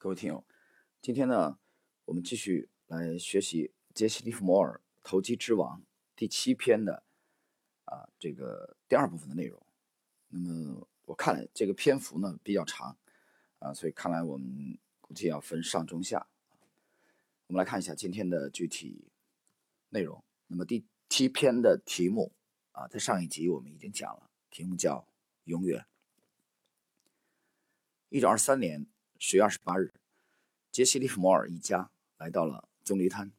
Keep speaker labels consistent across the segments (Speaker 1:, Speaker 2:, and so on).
Speaker 1: 各位听友，今天呢，我们继续来学习杰西·利弗摩尔《投机之王》第七篇的啊这个第二部分的内容。那么我看了这个篇幅呢比较长啊，所以看来我们估计要分上中下。我们来看一下今天的具体内容。那么第七篇的题目啊，在上一集我们已经讲了，题目叫“永远”。一九二三年。十月二十八日，杰西·利弗摩尔一家来到了棕榈滩，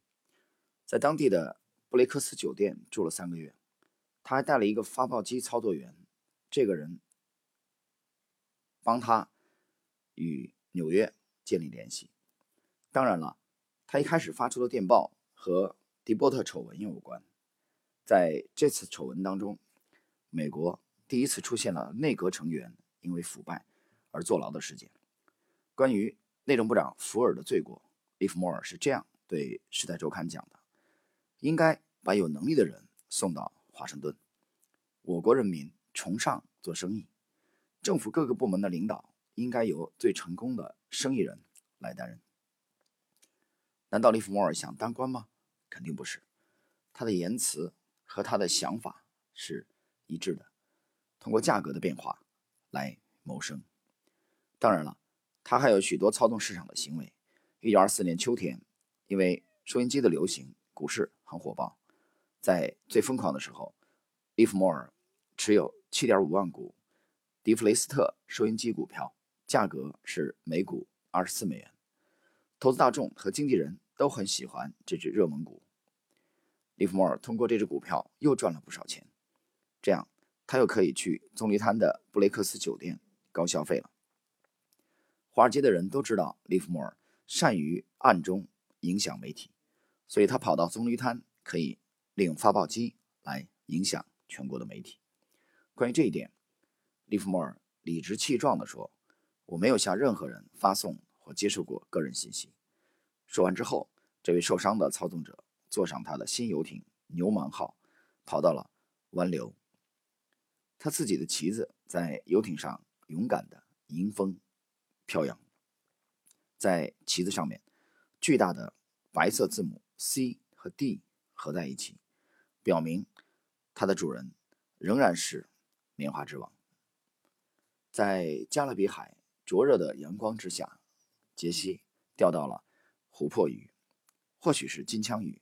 Speaker 1: 在当地的布雷克斯酒店住了三个月。他还带了一个发报机操作员，这个人帮他与纽约建立联系。当然了，他一开始发出的电报和迪波特丑闻有关。在这次丑闻当中，美国第一次出现了内阁成员因为腐败而坐牢的事件。关于内政部长福尔的罪过，利弗莫尔是这样对《时代周刊》讲的：“应该把有能力的人送到华盛顿。我国人民崇尚做生意，政府各个部门的领导应该由最成功的生意人来担任。”难道利弗莫尔想当官吗？肯定不是。他的言辞和他的想法是一致的，通过价格的变化来谋生。当然了。他还有许多操纵市场的行为。一九二四年秋天，因为收音机的流行，股市很火爆。在最疯狂的时候，利弗莫尔持有七点五万股迪弗雷斯特收音机股票，价格是每股二十四美元。投资大众和经纪人都很喜欢这只热门股。利弗莫尔通过这只股票又赚了不少钱，这样他又可以去棕榈滩的布雷克斯酒店高消费了。华尔街的人都知道利弗莫尔善于暗中影响媒体，所以他跑到棕榈滩可以利用发报机来影响全国的媒体。关于这一点，利弗莫尔理直气壮地说：“我没有向任何人发送或接受过个人信息。”说完之后，这位受伤的操纵者坐上他的新游艇“牛虻号”，跑到了湾流。他自己的旗子在游艇上勇敢地迎风。飘扬，在旗子上面，巨大的白色字母 C 和 D 合在一起，表明它的主人仍然是棉花之王。在加勒比海灼热的阳光之下，杰西钓到了琥珀鱼，或许是金枪鱼。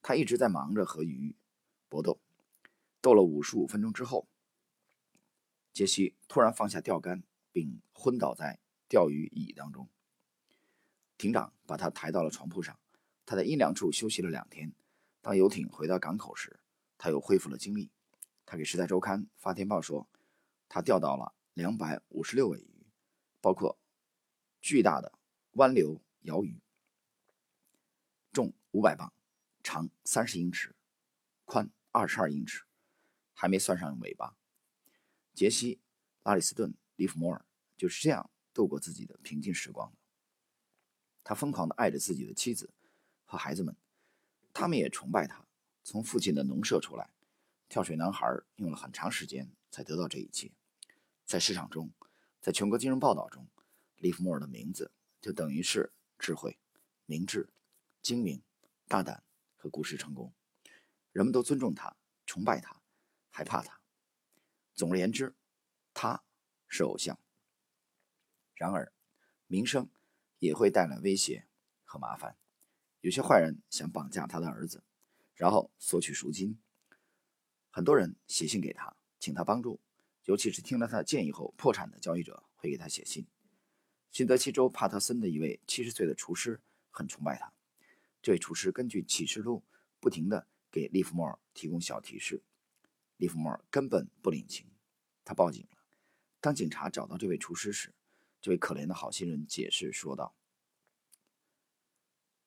Speaker 1: 他一直在忙着和鱼搏斗，斗了五十五分钟之后，杰西突然放下钓竿，并昏倒在。钓鱼椅当中，艇长把他抬到了床铺上。他在阴凉处休息了两天。当游艇回到港口时，他又恢复了精力。他给《时代周刊》发电报说，他钓到了两百五十六尾鱼，包括巨大的湾流鳐鱼，重五百磅，长三十英尺，宽二十二英尺，还没算上尾巴。杰西·拉里斯顿·利弗摩尔就是这样。度过自己的平静时光他疯狂地爱着自己的妻子和孩子们，他们也崇拜他。从父亲的农舍出来，跳水男孩用了很长时间才得到这一切。在市场中，在全国金融报道中，利弗莫尔的名字就等于是智慧、明智、精明、大胆和故事成功。人们都尊重他、崇拜他、害怕他。总而言之，他是偶像。然而，名声也会带来威胁和麻烦。有些坏人想绑架他的儿子，然后索取赎金。很多人写信给他，请他帮助，尤其是听了他的建议后破产的交易者会给他写信。新泽西州帕特森的一位七十岁的厨师很崇拜他。这位厨师根据启示录不停地给利弗莫尔提供小提示。利弗莫尔根本不领情，他报警了。当警察找到这位厨师时，这位可怜的好心人解释说道：“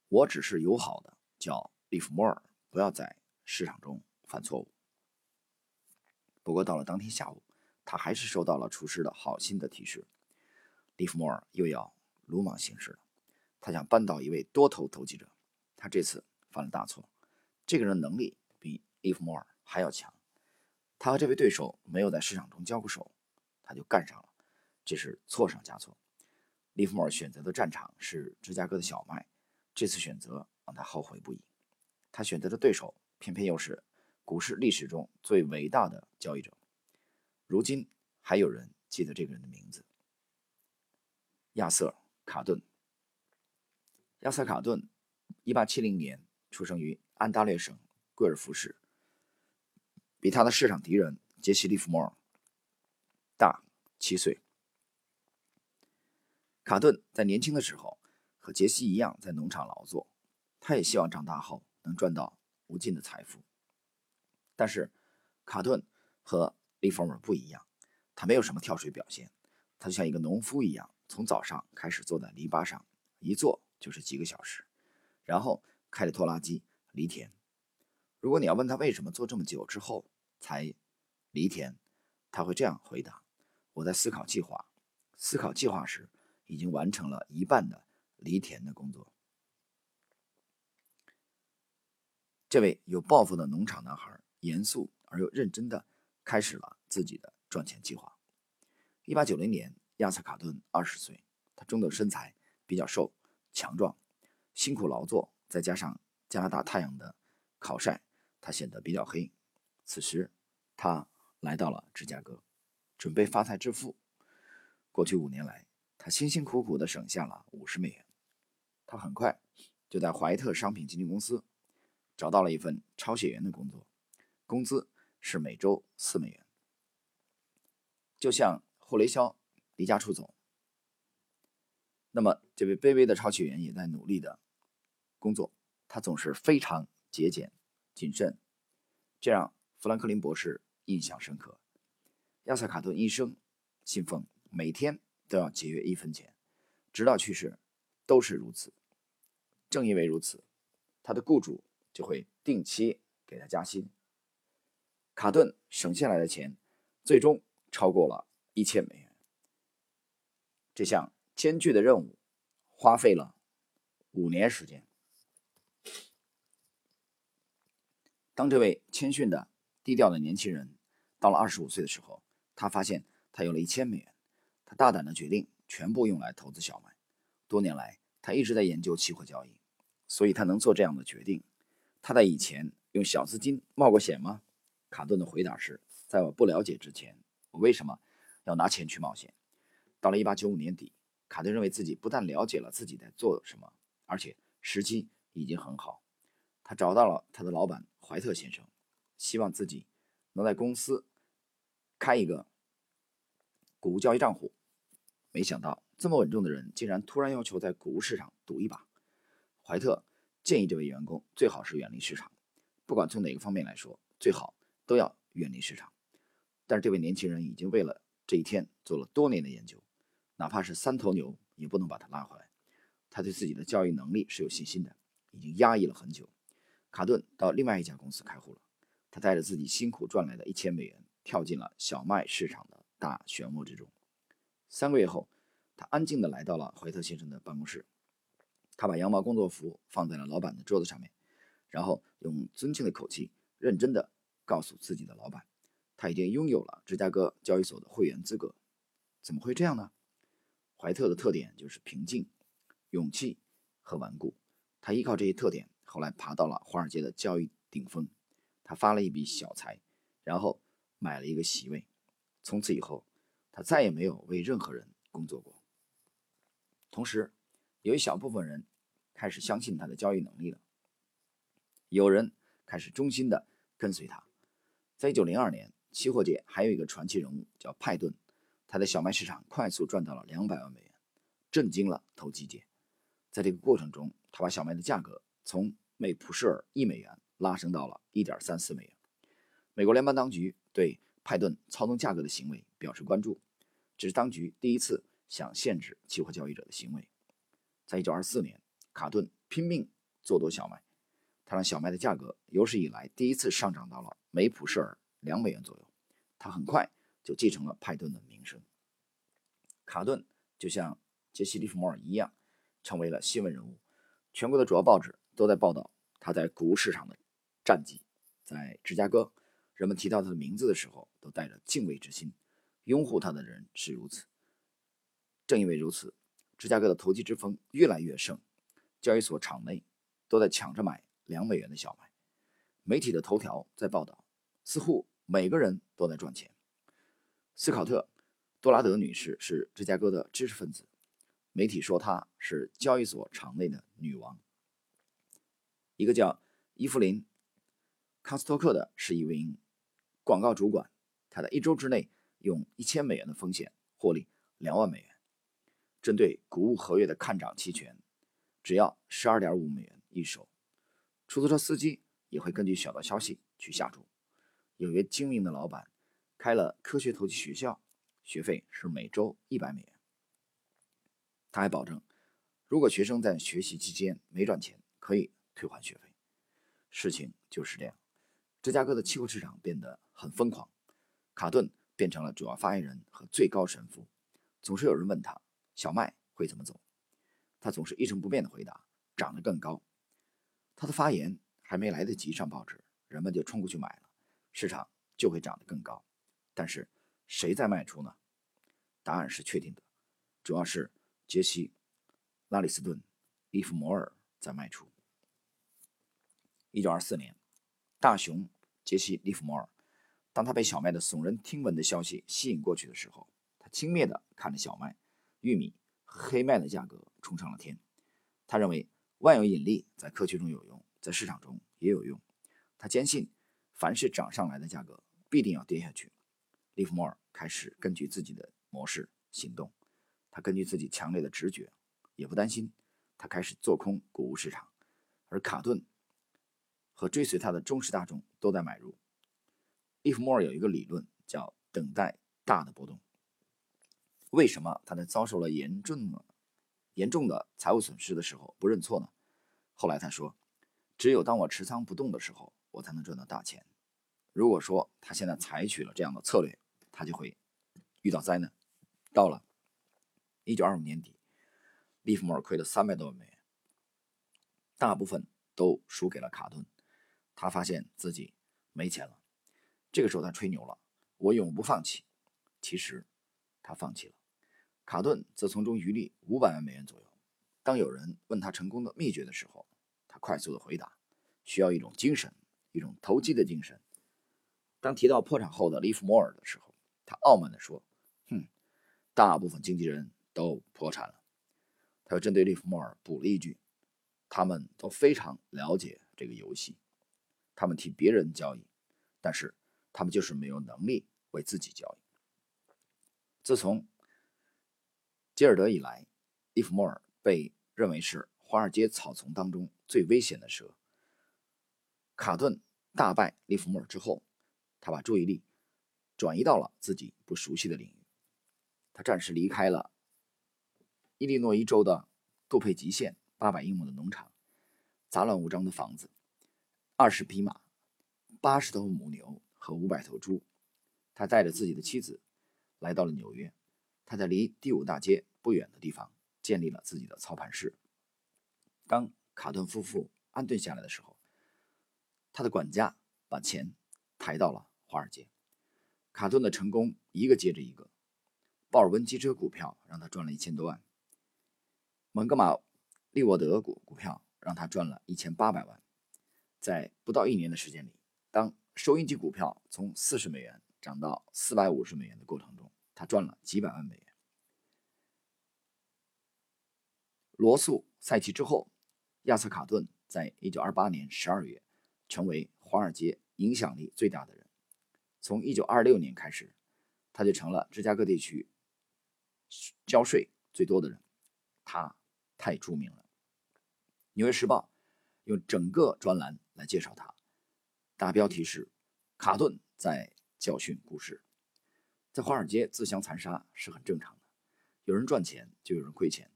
Speaker 1: 我只是友好的，叫利弗莫尔，不要在市场中犯错误。”不过到了当天下午，他还是收到了厨师的好心的提示。利弗莫尔又要鲁莽行事了，他想扳倒一位多头投机者。他这次犯了大错。这个人能力比利弗莫尔还要强。他和这位对手没有在市场中交过手，他就干上了。这是错上加错。利弗莫尔选择的战场是芝加哥的小麦，这次选择让他后悔不已。他选择的对手偏偏又是股市历史中最伟大的交易者。如今还有人记得这个人的名字——亚瑟·卡顿。亚瑟·卡顿，1870年出生于安大略省贵尔福市，比他的市场敌人杰西·利弗莫尔大七岁。卡顿在年轻的时候和杰西一样在农场劳作，他也希望长大后能赚到无尽的财富。但是，卡顿和利弗尔不一样，他没有什么跳水表现，他就像一个农夫一样，从早上开始坐在篱笆上，一坐就是几个小时，然后开着拖拉机犁田。如果你要问他为什么做这么久之后才犁田，他会这样回答：“我在思考计划，思考计划时。”已经完成了一半的犁田的工作。这位有抱负的农场男孩，严肃而又认真的开始了自己的赚钱计划。一八九零年，亚瑟卡顿二十岁，他中等身材，比较瘦强壮，辛苦劳作，再加上加拿大太阳的烤晒，他显得比较黑。此时，他来到了芝加哥，准备发财致富。过去五年来，他辛辛苦苦地省下了五十美元，他很快就在怀特商品经纪公司找到了一份抄写员的工作，工资是每周四美元。就像霍雷肖离家出走，那么这位卑微的抄写员也在努力的工作，他总是非常节俭谨慎，这让富兰克林博士印象深刻。亚瑟卡顿一生信奉每天。都要节约一分钱，直到去世都是如此。正因为如此，他的雇主就会定期给他加薪。卡顿省下来的钱最终超过了一千美元。这项艰巨的任务花费了五年时间。当这位谦逊的、低调的年轻人到了二十五岁的时候，他发现他有了一千美元。他大胆的决定全部用来投资小麦。多年来，他一直在研究期货交易，所以他能做这样的决定。他在以前用小资金冒过险吗？卡顿的回答是：在我不了解之前，我为什么要拿钱去冒险？到了1895年底，卡顿认为自己不但了解了自己在做什么，而且时机已经很好。他找到了他的老板怀特先生，希望自己能在公司开一个谷物交易账户。没想到这么稳重的人，竟然突然要求在谷物市场赌一把。怀特建议这位员工最好是远离市场，不管从哪个方面来说，最好都要远离市场。但是这位年轻人已经为了这一天做了多年的研究，哪怕是三头牛也不能把他拉回来。他对自己的交易能力是有信心的，已经压抑了很久。卡顿到另外一家公司开户了，他带着自己辛苦赚来的一千美元，跳进了小麦市场的大漩涡之中。三个月后，他安静地来到了怀特先生的办公室。他把羊毛工作服放在了老板的桌子上面，然后用尊敬的口气，认真地告诉自己的老板，他已经拥有了芝加哥交易所的会员资格。怎么会这样呢？怀特的特点就是平静、勇气和顽固。他依靠这些特点，后来爬到了华尔街的交易顶峰。他发了一笔小财，然后买了一个席位。从此以后。他再也没有为任何人工作过。同时，有一小部分人开始相信他的交易能力了。有人开始忠心的跟随他。在1902年，期货界还有一个传奇人物叫派顿，他在小麦市场快速赚到了两百万美元，震惊了投机界。在这个过程中，他把小麦的价格从每普舍尔一美元拉升到了一点三四美元。美国联邦当局对派顿操纵价格的行为表示关注，这是当局第一次想限制期货交易者的行为。在一九二四年，卡顿拼命做多小麦，他让小麦的价格有史以来第一次上涨到了每普舍尔两美元左右。他很快就继承了派顿的名声。卡顿就像杰西·利弗莫尔一样，成为了新闻人物，全国的主要报纸都在报道他在谷物市场的战绩。在芝加哥。人们提到他的名字的时候，都带着敬畏之心。拥护他的人是如此。正因为如此，芝加哥的投机之风越来越盛，交易所场内都在抢着买两美元的小麦。媒体的头条在报道，似乎每个人都在赚钱。斯考特·多拉德女士是芝加哥的知识分子，媒体说她是交易所场内的女王。一个叫伊芙琳·康斯托克的是一名广告主管，他在一周之内用一千美元的风险获利两万美元。针对谷物合约的看涨期权，只要十二点五美元一手。出租车司机也会根据小道消息去下注。有位精明的老板开了科学投机学校，学费是每周一百美元。他还保证，如果学生在学习期间没赚钱，可以。退还学费，事情就是这样。芝加哥的期货市场变得很疯狂，卡顿变成了主要发言人和最高神父。总是有人问他小麦会怎么走，他总是一成不变的回答：涨得更高。他的发言还没来得及上报纸，人们就冲过去买了，市场就会涨得更高。但是谁在卖出呢？答案是确定的，主要是杰西·拉里斯顿·伊弗摩尔在卖出。一九二四年，大熊杰西·利弗莫尔，当他被小麦的耸人听闻的消息吸引过去的时候，他轻蔑地看着小麦、玉米和黑麦的价格冲上了天。他认为万有引力在科学中有用，在市场中也有用。他坚信，凡是涨上来的价格必定要跌下去。利弗莫尔开始根据自己的模式行动，他根据自己强烈的直觉，也不担心。他开始做空谷物市场，而卡顿。和追随他的忠实大众都在买入。利弗莫尔有一个理论叫“等待大的波动”。为什么他在遭受了严重的、严重的财务损失的时候不认错呢？后来他说：“只有当我持仓不动的时候，我才能赚到大钱。如果说他现在采取了这样的策略，他就会遇到灾难。”到了1925年底，利弗莫尔亏了三百多万美元，大部分都输给了卡顿。他发现自己没钱了，这个时候他吹牛了：“我永不放弃。”其实他放弃了。卡顿则从中余利五百万美元左右。当有人问他成功的秘诀的时候，他快速的回答：“需要一种精神，一种投机的精神。”当提到破产后的利弗莫尔的时候，他傲慢地说：“哼，大部分经纪人都破产了。”他又针对利弗莫尔补了一句：“他们都非常了解这个游戏。”他们替别人交易，但是他们就是没有能力为自己交易。自从吉尔德以来，利弗莫尔被认为是华尔街草丛当中最危险的蛇。卡顿大败利弗莫尔之后，他把注意力转移到了自己不熟悉的领域。他暂时离开了伊利诺伊州的杜佩吉县八百英亩的农场，杂乱无章的房子。二十匹马，八十头母牛和五百头猪。他带着自己的妻子来到了纽约。他在离第五大街不远的地方建立了自己的操盘室。当卡顿夫妇安顿下来的时候，他的管家把钱抬到了华尔街。卡顿的成功一个接着一个。鲍尔温机车股票让他赚了一千多万。蒙哥马利沃德股股票让他赚了一千八百万。在不到一年的时间里，当收音机股票从四十美元涨到四百五十美元的过程中，他赚了几百万美元。罗素赛季之后，亚瑟卡顿在一九二八年十二月成为华尔街影响力最大的人。从一九二六年开始，他就成了芝加哥地区交税最多的人。他太著名了，《纽约时报》用整个专栏。来介绍他，大标题是“卡顿在教训股市”。在华尔街自相残杀是很正常的，有人赚钱就有人亏钱。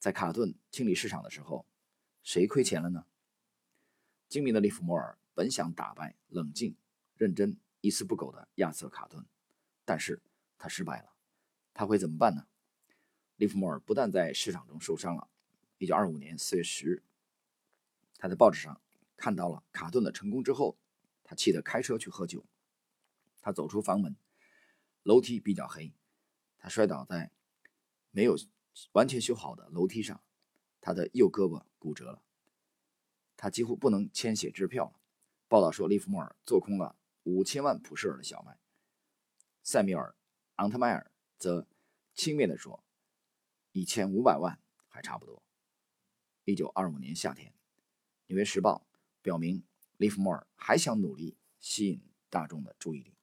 Speaker 1: 在卡顿清理市场的时候，谁亏钱了呢？精明的利弗莫尔本想打败冷静、认真、一丝不苟的亚瑟卡顿，但是他失败了。他会怎么办呢？利弗莫尔不但在市场中受伤了。一九二五年四月十日，他在报纸上。看到了卡顿的成功之后，他气得开车去喝酒。他走出房门，楼梯比较黑，他摔倒在没有完全修好的楼梯上，他的右胳膊骨折了，他几乎不能签写支票了。报道说，利弗莫尔做空了五千万普舍尔的小麦。塞米尔·昂特迈尔则轻蔑地说：“一千五百万还差不多。”一九二五年夏天，《纽约时报》表明，利弗莫尔还想努力吸引大众的注意力。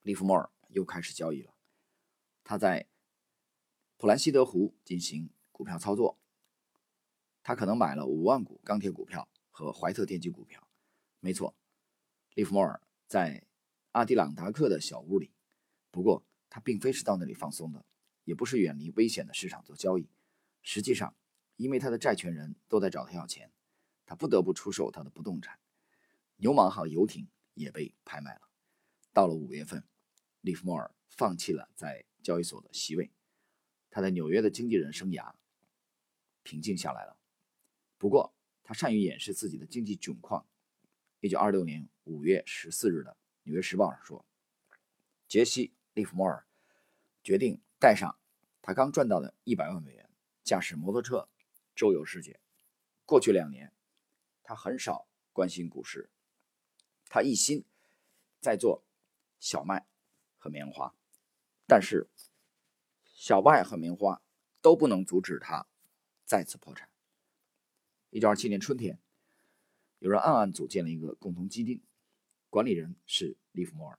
Speaker 1: 利弗莫尔又开始交易了。他在普兰西德湖进行股票操作。他可能买了五万股钢铁股票和怀特电机股票。没错，利弗莫尔在阿迪朗达克的小屋里。不过，他并非是到那里放松的，也不是远离危险的市场做交易。实际上，因为他的债权人都在找他要钱，他不得不出售他的不动产。牛蟒号游艇也被拍卖了。到了五月份，利弗莫尔放弃了在交易所的席位，他在纽约的经纪人生涯平静下来了。不过，他善于掩饰自己的经济窘况。一九二六年五月十四日的《纽约时报》上说，杰西·利弗莫尔决定带上他刚赚到的一百万美元，驾驶摩托车周游世界。过去两年，他很少关心股市，他一心在做小麦和棉花。但是，小麦和棉花都不能阻止他再次破产。一九二七年春天，有人暗暗组建了一个共同基金，管理人是利弗莫尔，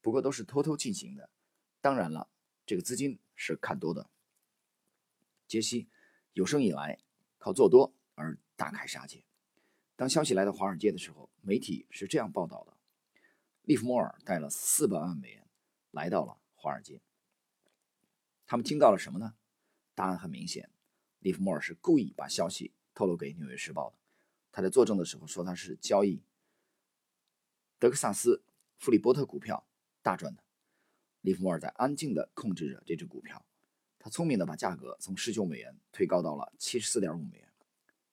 Speaker 1: 不过都是偷偷进行的。当然了，这个资金是看多的。杰西有生以来靠做多而大开杀戒。当消息来到华尔街的时候，媒体是这样报道的：利弗莫尔带了四百万美元来到了。华尔街，他们听到了什么呢？答案很明显，利弗莫尔是故意把消息透露给《纽约时报》的。他在作证的时候说他是交易德克萨斯弗里波特股票大赚的。利弗莫尔在安静地控制着这只股票，他聪明地把价格从十九美元推高到了七十四点五美元。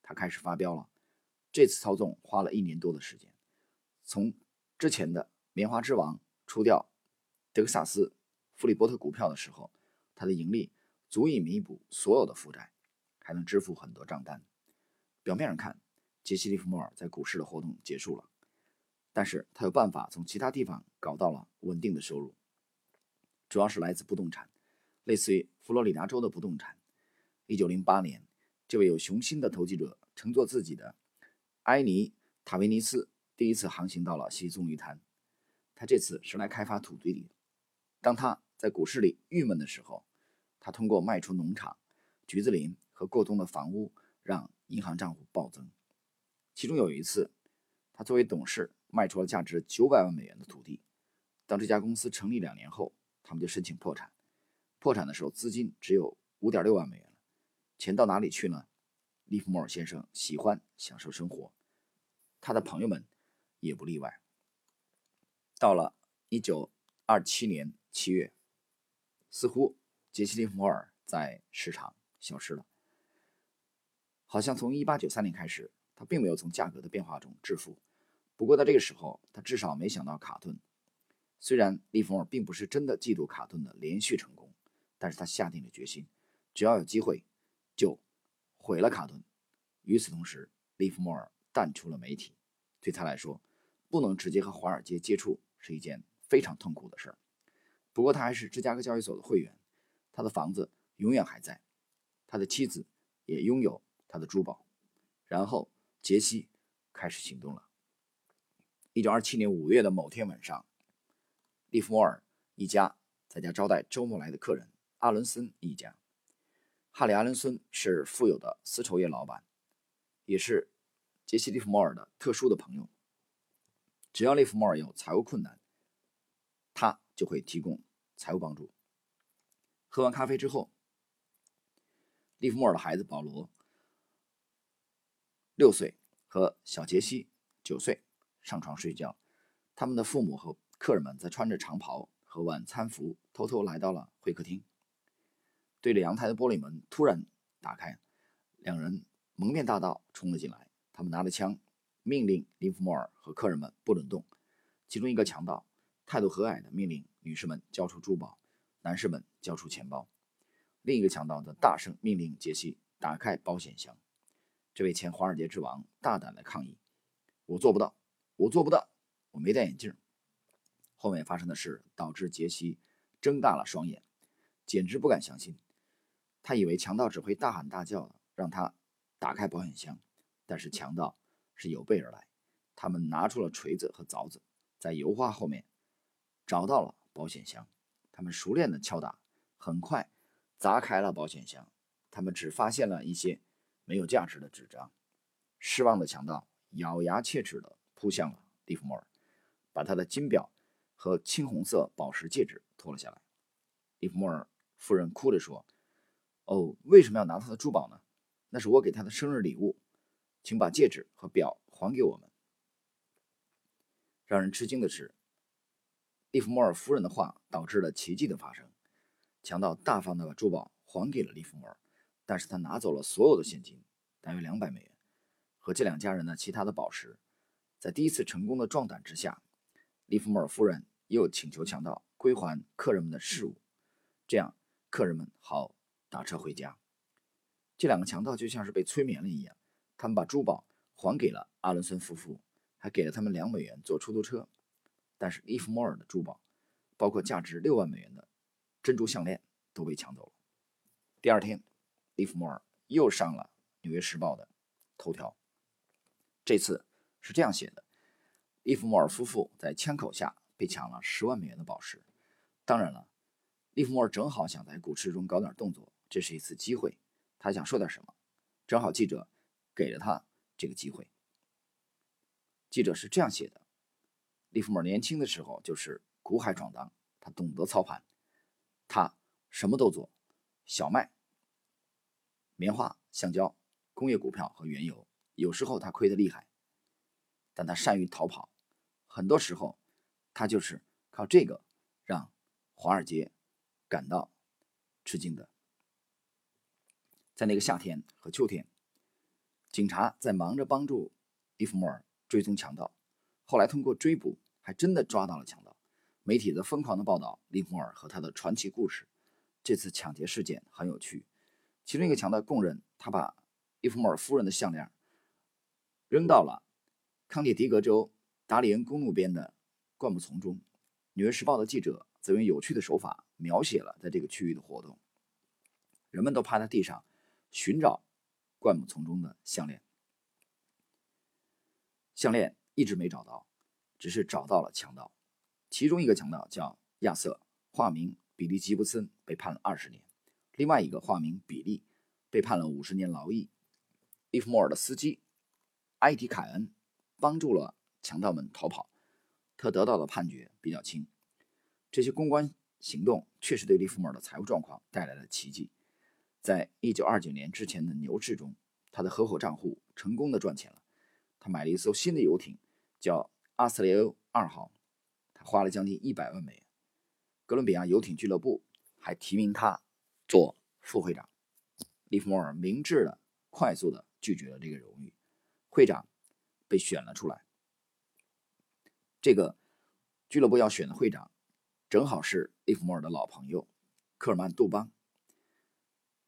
Speaker 1: 他开始发飙了。这次操纵花了一年多的时间，从之前的棉花之王出掉德克萨斯。弗里波特股票的时候，他的盈利足以弥补所有的负债，还能支付很多账单。表面上看，杰西·利弗莫尔在股市的活动结束了，但是他有办法从其他地方搞到了稳定的收入，主要是来自不动产，类似于佛罗里达州的不动产。1908年，这位有雄心的投机者乘坐自己的埃尼·塔维尼斯第一次航行到了西棕榈滩，他这次是来开发土地的。当他在股市里郁闷的时候，他通过卖出农场、橘子林和过冬的房屋，让银行账户暴增。其中有一次，他作为董事卖出了价值九百万美元的土地。当这家公司成立两年后，他们就申请破产。破产的时候，资金只有五点六万美元了。钱到哪里去呢？利弗莫尔先生喜欢享受生活，他的朋友们也不例外。到了一九二七年。七月，似乎杰西·利弗莫尔在市场消失了。好像从1893年开始，他并没有从价格的变化中致富。不过在这个时候，他至少没想到卡顿。虽然利弗莫尔并不是真的嫉妒卡顿的连续成功，但是他下定了决心，只要有机会，就毁了卡顿。与此同时，利弗莫尔淡出了媒体。对他来说，不能直接和华尔街接触是一件非常痛苦的事儿。不过他还是芝加哥交易所的会员，他的房子永远还在，他的妻子也拥有他的珠宝。然后杰西开始行动了。一九二七年五月的某天晚上，利弗莫尔一家在家招待周末来的客人阿伦森一家。哈里·阿伦森是富有的丝绸业老板，也是杰西·利弗莫尔的特殊的朋友。只要利弗莫尔有财务困难，他。就会提供财务帮助。喝完咖啡之后，利弗莫尔的孩子保罗六岁和小杰西九岁上床睡觉。他们的父母和客人们在穿着长袍和晚餐服偷偷来到了会客厅。对着阳台的玻璃门突然打开，两人蒙面大盗冲了进来。他们拿着枪，命令林弗莫尔和客人们不准动。其中一个强盗。态度和蔼的命令女士们交出珠宝，男士们交出钱包。另一个强盗则大声命令杰西打开保险箱。这位前华尔街之王大胆地抗议：“我做不到，我做不到，我没戴眼镜。”后面发生的事导致杰西睁大了双眼，简直不敢相信。他以为强盗只会大喊大叫的让他打开保险箱，但是强盗是有备而来。他们拿出了锤子和凿子，在油画后面找到了保险箱。他们熟练地敲打，很快砸开了保险箱。他们只发现了一些没有价值的纸张。失望的强盗咬牙切齿地扑向了蒂夫莫尔，把他的金表和青红色宝石戒指脱了下来。蒂夫莫尔夫人哭着说：“哦，为什么要拿他的珠宝呢？那是我给他的生日礼物，请把戒指和表还给我们。”让人吃惊的是。利弗莫尔夫人的话导致了奇迹的发生。强盗大方地把珠宝还给了利弗莫尔，但是他拿走了所有的现金，大约两百美元，和这两家人的其他的宝石。在第一次成功的壮胆之下，利弗莫尔夫人又请求强盗归还客人们的事物，这样客人们好打车回家。这两个强盗就像是被催眠了一样，他们把珠宝还给了阿伦森夫妇，还给了他们两美元坐出租车。但是利弗莫尔的珠宝，包括价值六万美元的珍珠项链，都被抢走了。第二天，利弗莫尔又上了《纽约时报》的头条。这次是这样写的：利弗莫尔夫妇在枪口下被抢了十万美元的宝石。当然了，利弗莫尔正好想在股市中搞点动作，这是一次机会。他想说点什么，正好记者给了他这个机会。记者是这样写的。利弗莫尔年轻的时候就是苦海闯荡，他懂得操盘，他什么都做，小麦、棉花、橡胶、工业股票和原油。有时候他亏得厉害，但他善于逃跑。很多时候，他就是靠这个让华尔街感到吃惊的。在那个夏天和秋天，警察在忙着帮助伊弗莫尔追踪强盗。后来通过追捕，还真的抓到了强盗。媒体则疯狂的报道利弗莫尔和他的传奇故事。这次抢劫事件很有趣。其中一个强盗供认，他把伊弗莫尔夫人的项链扔到了康涅狄格州达里恩公路边的灌木丛中。《纽约时报》的记者则用有趣的手法描写了在这个区域的活动。人们都趴在地上寻找灌木丛中的项链，项链。一直没找到，只是找到了强盗。其中一个强盗叫亚瑟，化名比利·吉布森，被判了二十年；另外一个化名比利，被判了五十年劳役。利弗莫尔的司机埃迪·凯恩帮助了强盗们逃跑，他得到的判决比较轻。这些公关行动确实对利弗莫尔的财务状况带来了奇迹。在一九二九年之前的牛市中，他的合伙账户成功的赚钱了。他买了一艘新的游艇，叫阿斯雷欧二号，他花了将近一百万美元。哥伦比亚游艇俱乐部还提名他做副会长。利弗莫尔明智的、快速的拒绝了这个荣誉，会长被选了出来。这个俱乐部要选的会长，正好是利弗莫尔的老朋友科尔曼·杜邦。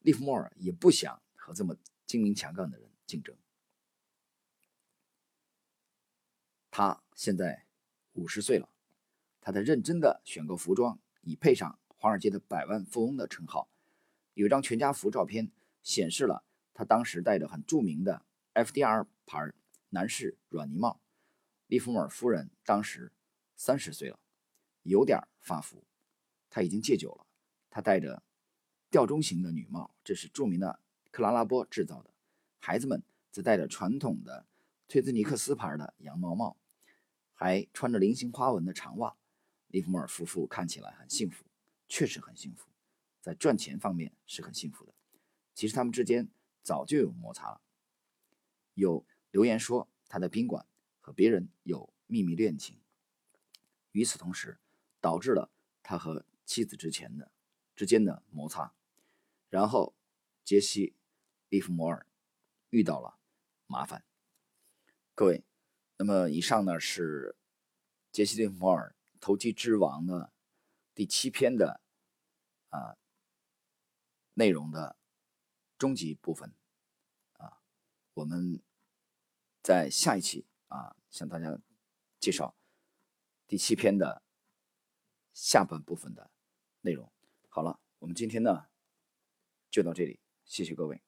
Speaker 1: 利弗莫尔也不想和这么精明强干的人竞争。他现在五十岁了，他在认真的选购服装，以配上华尔街的百万富翁的称号。有一张全家福照片显示了他当时戴着很著名的 FDR 牌男士软呢帽。利弗莫尔夫人当时三十岁了，有点发福。他已经戒酒了。他戴着吊钟型的女帽，这是著名的克拉拉波制造的。孩子们则戴着传统的崔兹尼克斯牌的羊毛帽。还穿着菱形花纹的长袜，利弗莫尔夫妇看起来很幸福，确实很幸福，在赚钱方面是很幸福的。其实他们之间早就有摩擦了，有留言说他在宾馆和别人有秘密恋情，与此同时导致了他和妻子之前的之间的摩擦。然后杰西·利弗摩尔遇到了麻烦，各位。那么以上呢是杰西·利弗莫尔投机之王的第七篇的啊内容的终极部分啊，我们在下一期啊向大家介绍第七篇的下半部分的内容。好了，我们今天呢就到这里，谢谢各位。